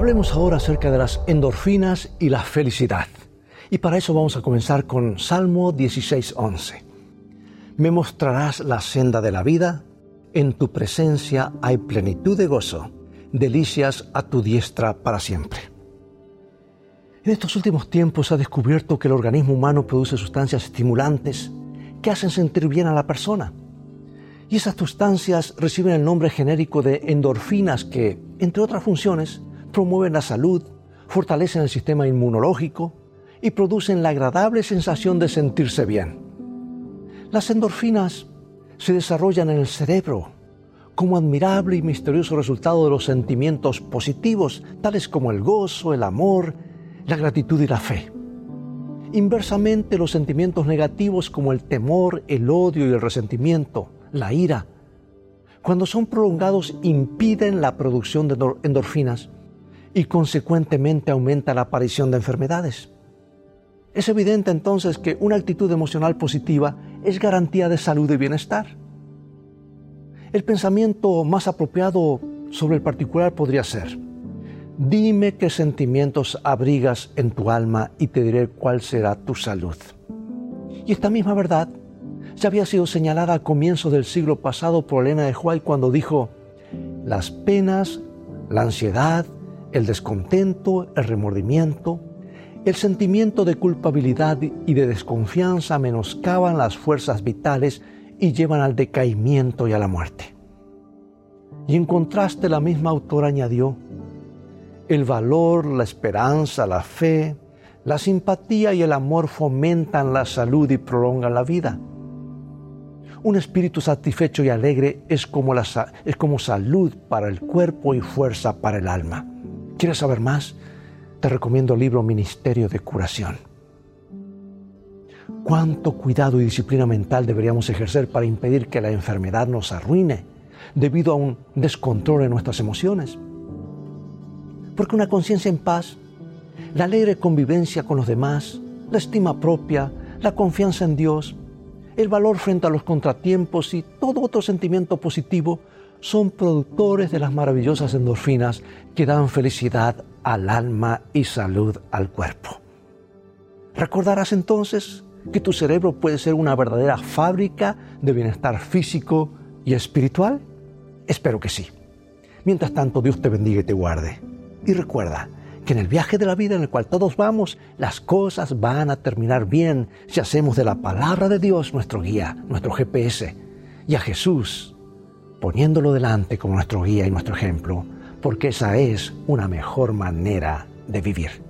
Hablemos ahora acerca de las endorfinas y la felicidad. Y para eso vamos a comenzar con Salmo 16:11. Me mostrarás la senda de la vida, en tu presencia hay plenitud de gozo, delicias a tu diestra para siempre. En estos últimos tiempos se ha descubierto que el organismo humano produce sustancias estimulantes que hacen sentir bien a la persona. Y esas sustancias reciben el nombre genérico de endorfinas que, entre otras funciones, promueven la salud, fortalecen el sistema inmunológico y producen la agradable sensación de sentirse bien. Las endorfinas se desarrollan en el cerebro como admirable y misterioso resultado de los sentimientos positivos, tales como el gozo, el amor, la gratitud y la fe. Inversamente, los sentimientos negativos como el temor, el odio y el resentimiento, la ira, cuando son prolongados impiden la producción de endorfinas y consecuentemente aumenta la aparición de enfermedades. Es evidente entonces que una actitud emocional positiva es garantía de salud y bienestar. El pensamiento más apropiado sobre el particular podría ser, dime qué sentimientos abrigas en tu alma y te diré cuál será tu salud. Y esta misma verdad ya había sido señalada a comienzos del siglo pasado por Elena de White cuando dijo, las penas, la ansiedad, el descontento, el remordimiento, el sentimiento de culpabilidad y de desconfianza menoscaban las fuerzas vitales y llevan al decaimiento y a la muerte. Y en contraste la misma autora añadió, el valor, la esperanza, la fe, la simpatía y el amor fomentan la salud y prolongan la vida. Un espíritu satisfecho y alegre es como, es como salud para el cuerpo y fuerza para el alma. ¿Quieres saber más? Te recomiendo el libro Ministerio de Curación. ¿Cuánto cuidado y disciplina mental deberíamos ejercer para impedir que la enfermedad nos arruine debido a un descontrol en nuestras emociones? Porque una conciencia en paz, la alegre convivencia con los demás, la estima propia, la confianza en Dios, el valor frente a los contratiempos y todo otro sentimiento positivo son productores de las maravillosas endorfinas que dan felicidad al alma y salud al cuerpo. Recordarás entonces que tu cerebro puede ser una verdadera fábrica de bienestar físico y espiritual? Espero que sí. Mientras tanto, Dios te bendiga y te guarde. Y recuerda que en el viaje de la vida en el cual todos vamos, las cosas van a terminar bien si hacemos de la palabra de Dios nuestro guía, nuestro GPS, y a Jesús poniéndolo delante como nuestro guía y nuestro ejemplo, porque esa es una mejor manera de vivir.